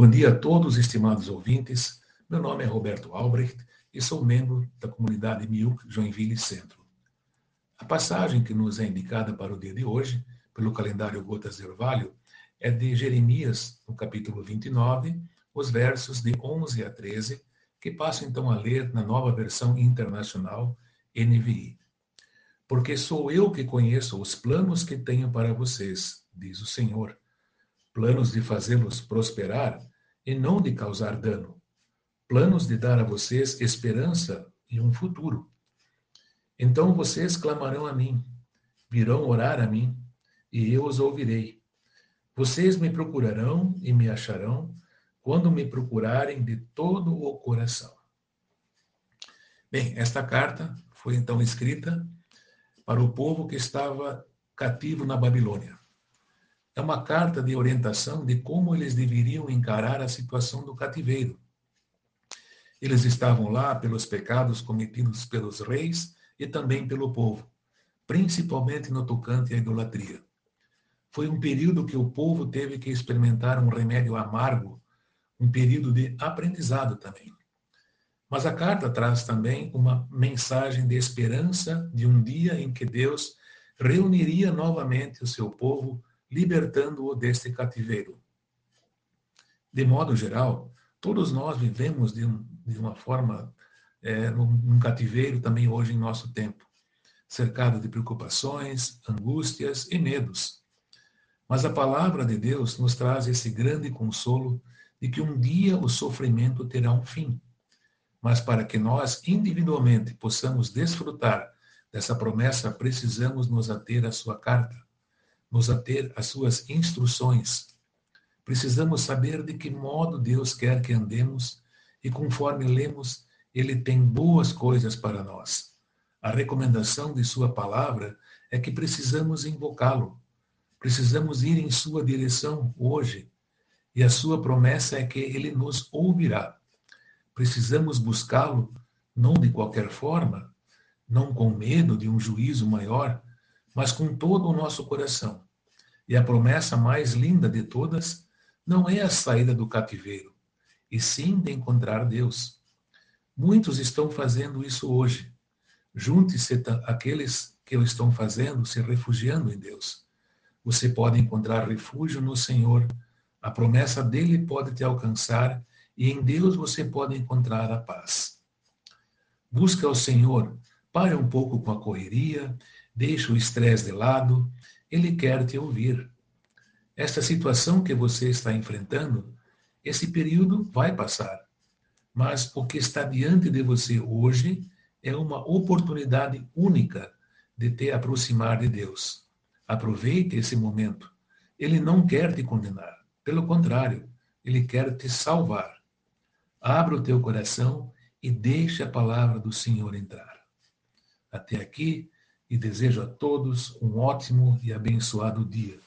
Bom dia a todos, estimados ouvintes. Meu nome é Roberto Albrecht e sou membro da comunidade Miuk Joinville Centro. A passagem que nos é indicada para o dia de hoje, pelo calendário Gotas de Orvalho, é de Jeremias, no capítulo 29, os versos de 11 a 13, que passo então a ler na nova versão internacional NVI. Porque sou eu que conheço os planos que tenho para vocês, diz o Senhor. Planos de fazê-los prosperar e não de causar dano. Planos de dar a vocês esperança e um futuro. Então vocês clamarão a mim, virão orar a mim, e eu os ouvirei. Vocês me procurarão e me acharão quando me procurarem de todo o coração. Bem, esta carta foi então escrita para o povo que estava cativo na Babilônia. É uma carta de orientação de como eles deveriam encarar a situação do cativeiro. Eles estavam lá pelos pecados cometidos pelos reis e também pelo povo, principalmente no tocante à idolatria. Foi um período que o povo teve que experimentar um remédio amargo, um período de aprendizado também. Mas a carta traz também uma mensagem de esperança de um dia em que Deus reuniria novamente o seu povo libertando-o deste cativeiro. De modo geral, todos nós vivemos de, um, de uma forma, é, num, num cativeiro também hoje em nosso tempo, cercado de preocupações, angústias e medos. Mas a palavra de Deus nos traz esse grande consolo de que um dia o sofrimento terá um fim. Mas para que nós individualmente possamos desfrutar dessa promessa, precisamos nos ater à sua carta nos ater às suas instruções. Precisamos saber de que modo Deus quer que andemos e, conforme lemos, Ele tem boas coisas para nós. A recomendação de Sua palavra é que precisamos invocá-lo, precisamos ir em Sua direção hoje, e a Sua promessa é que Ele nos ouvirá. Precisamos buscá-lo não de qualquer forma, não com medo de um juízo maior, mas com todo o nosso coração. E a promessa mais linda de todas não é a saída do cativeiro, e sim de encontrar Deus. Muitos estão fazendo isso hoje. Junte-se aqueles que o estão fazendo, se refugiando em Deus. Você pode encontrar refúgio no Senhor, a promessa dele pode te alcançar e em Deus você pode encontrar a paz. Busca o Senhor, pare um pouco com a correria Deixa o estresse de lado, ele quer te ouvir. Esta situação que você está enfrentando, esse período vai passar. Mas o que está diante de você hoje é uma oportunidade única de te aproximar de Deus. Aproveite esse momento. Ele não quer te condenar. Pelo contrário, ele quer te salvar. Abra o teu coração e deixe a palavra do Senhor entrar. Até aqui, e desejo a todos um ótimo e abençoado dia.